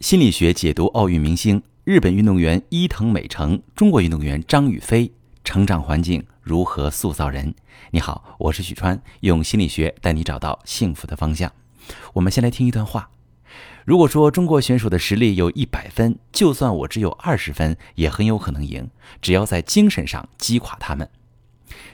心理学解读奥运明星日本运动员伊藤美诚、中国运动员张雨霏成长环境如何塑造人？你好，我是许川，用心理学带你找到幸福的方向。我们先来听一段话：如果说中国选手的实力有一百分，就算我只有二十分，也很有可能赢，只要在精神上击垮他们。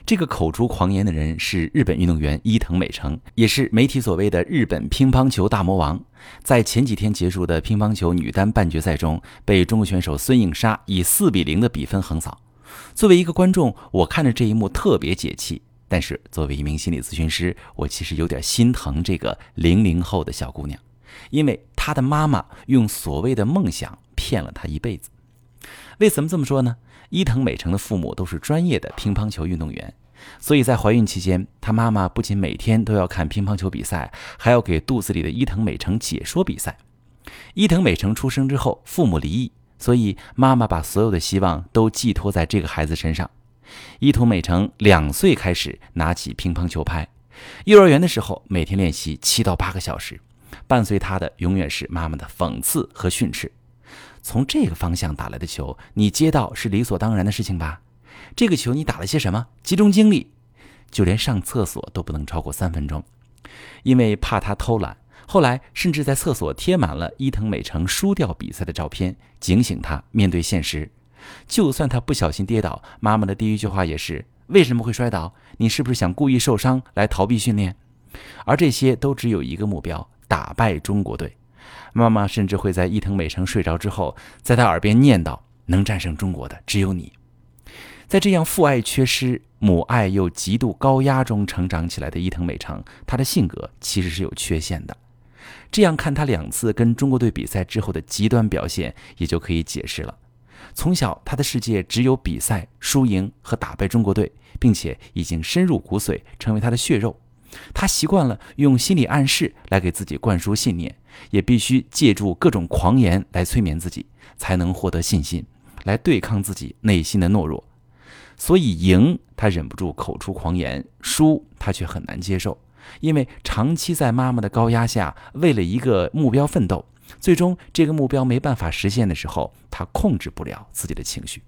这个口出狂言的人是日本运动员伊藤美诚，也是媒体所谓的日本乒乓球大魔王。在前几天结束的乒乓球女单半决赛中，被中国选手孙颖莎以四比零的比分横扫。作为一个观众，我看着这一幕特别解气。但是作为一名心理咨询师，我其实有点心疼这个零零后的小姑娘，因为她的妈妈用所谓的梦想骗了她一辈子。为什么这么说呢？伊藤美诚的父母都是专业的乒乓球运动员，所以在怀孕期间，她妈妈不仅每天都要看乒乓球比赛，还要给肚子里的伊藤美诚解说比赛。伊藤美诚出生之后，父母离异，所以妈妈把所有的希望都寄托在这个孩子身上。伊藤美诚两岁开始拿起乒乓球拍，幼儿园的时候每天练习七到八个小时，伴随他的永远是妈妈的讽刺和训斥。从这个方向打来的球，你接到是理所当然的事情吧？这个球你打了些什么？集中精力，就连上厕所都不能超过三分钟，因为怕他偷懒。后来甚至在厕所贴满了伊藤美诚输掉比赛的照片，警醒他面对现实。就算他不小心跌倒，妈妈的第一句话也是：为什么会摔倒？你是不是想故意受伤来逃避训练？而这些都只有一个目标：打败中国队。妈妈甚至会在伊藤美诚睡着之后，在他耳边念叨：“能战胜中国的只有你。”在这样父爱缺失、母爱又极度高压中成长起来的伊藤美诚，他的性格其实是有缺陷的。这样看他两次跟中国队比赛之后的极端表现，也就可以解释了。从小，他的世界只有比赛、输赢和打败中国队，并且已经深入骨髓，成为他的血肉。他习惯了用心理暗示来给自己灌输信念，也必须借助各种狂言来催眠自己，才能获得信心，来对抗自己内心的懦弱。所以赢他忍不住口出狂言，输他却很难接受，因为长期在妈妈的高压下，为了一个目标奋斗，最终这个目标没办法实现的时候，他控制不了自己的情绪。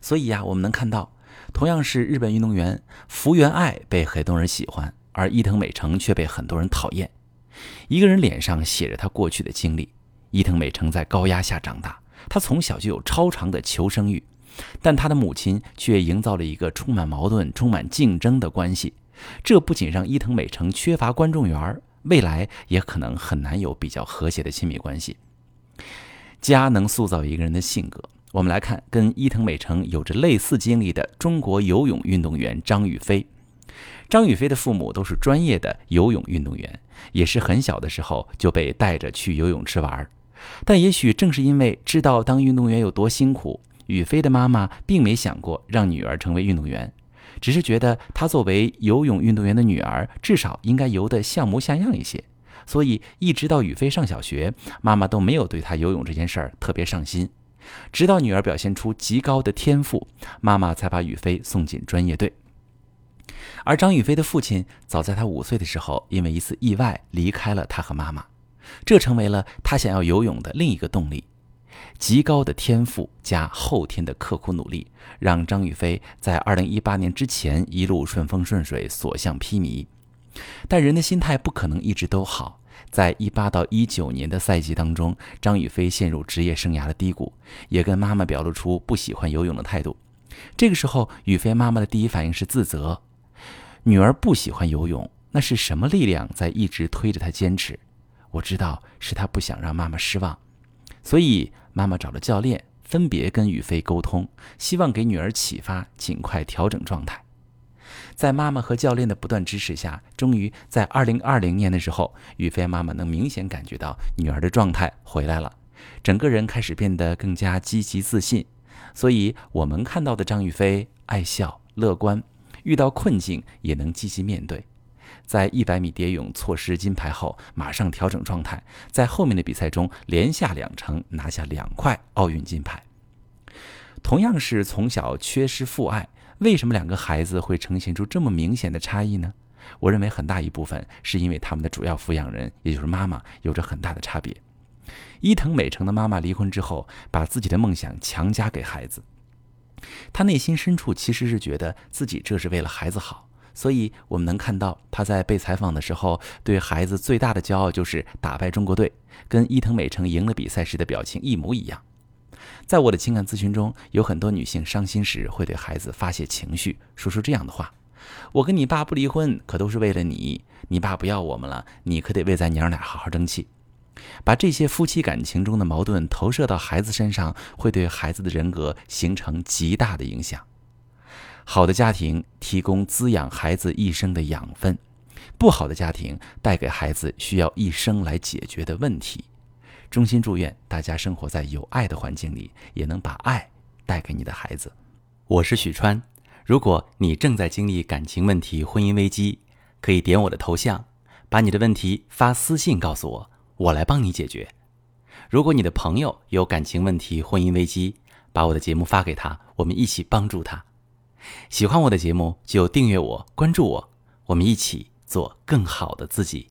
所以呀，我们能看到。同样是日本运动员福原爱被很多人喜欢，而伊藤美诚却被很多人讨厌。一个人脸上写着他过去的经历。伊藤美诚在高压下长大，他从小就有超长的求生欲，但他的母亲却营造了一个充满矛盾、充满竞争的关系。这不仅让伊藤美诚缺乏观众缘，未来也可能很难有比较和谐的亲密关系。家能塑造一个人的性格。我们来看跟伊藤美诚有着类似经历的中国游泳运动员张雨霏。张雨霏的父母都是专业的游泳运动员，也是很小的时候就被带着去游泳池玩。但也许正是因为知道当运动员有多辛苦，雨霏的妈妈并没想过让女儿成为运动员，只是觉得她作为游泳运动员的女儿，至少应该游得像模像样一些。所以一直到雨霏上小学，妈妈都没有对她游泳这件事儿特别上心。直到女儿表现出极高的天赋，妈妈才把雨飞送进专业队。而张雨霏的父亲早在她五岁的时候，因为一次意外离开了她和妈妈，这成为了她想要游泳的另一个动力。极高的天赋加后天的刻苦努力，让张雨霏在二零一八年之前一路顺风顺水，所向披靡。但人的心态不可能一直都好。在一八到一九年的赛季当中，张雨霏陷入职业生涯的低谷，也跟妈妈表露出不喜欢游泳的态度。这个时候，雨霏妈妈的第一反应是自责，女儿不喜欢游泳，那是什么力量在一直推着她坚持？我知道是她不想让妈妈失望，所以妈妈找了教练，分别跟雨霏沟通，希望给女儿启发，尽快调整状态。在妈妈和教练的不断支持下，终于在二零二零年的时候，雨霏妈妈能明显感觉到女儿的状态回来了，整个人开始变得更加积极自信。所以，我们看到的张雨霏爱笑、乐观，遇到困境也能积极面对。在一百米蝶泳错失金牌后，马上调整状态，在后面的比赛中连下两城，拿下两块奥运金牌。同样是从小缺失父爱。为什么两个孩子会呈现出这么明显的差异呢？我认为很大一部分是因为他们的主要抚养人，也就是妈妈，有着很大的差别。伊藤美诚的妈妈离婚之后，把自己的梦想强加给孩子。她内心深处其实是觉得自己这是为了孩子好，所以我们能看到她在被采访的时候，对孩子最大的骄傲就是打败中国队，跟伊藤美诚赢了比赛时的表情一模一样。在我的情感咨询中，有很多女性伤心时会对孩子发泄情绪，说出这样的话：“我跟你爸不离婚，可都是为了你。你爸不要我们了，你可得为咱娘俩好好争气。”把这些夫妻感情中的矛盾投射到孩子身上，会对孩子的人格形成极大的影响。好的家庭提供滋养孩子一生的养分，不好的家庭带给孩子需要一生来解决的问题。衷心祝愿大家生活在有爱的环境里，也能把爱带给你的孩子。我是许川，如果你正在经历感情问题、婚姻危机，可以点我的头像，把你的问题发私信告诉我。我来帮你解决。如果你的朋友有感情问题、婚姻危机，把我的节目发给他，我们一起帮助他。喜欢我的节目就订阅我、关注我，我们一起做更好的自己。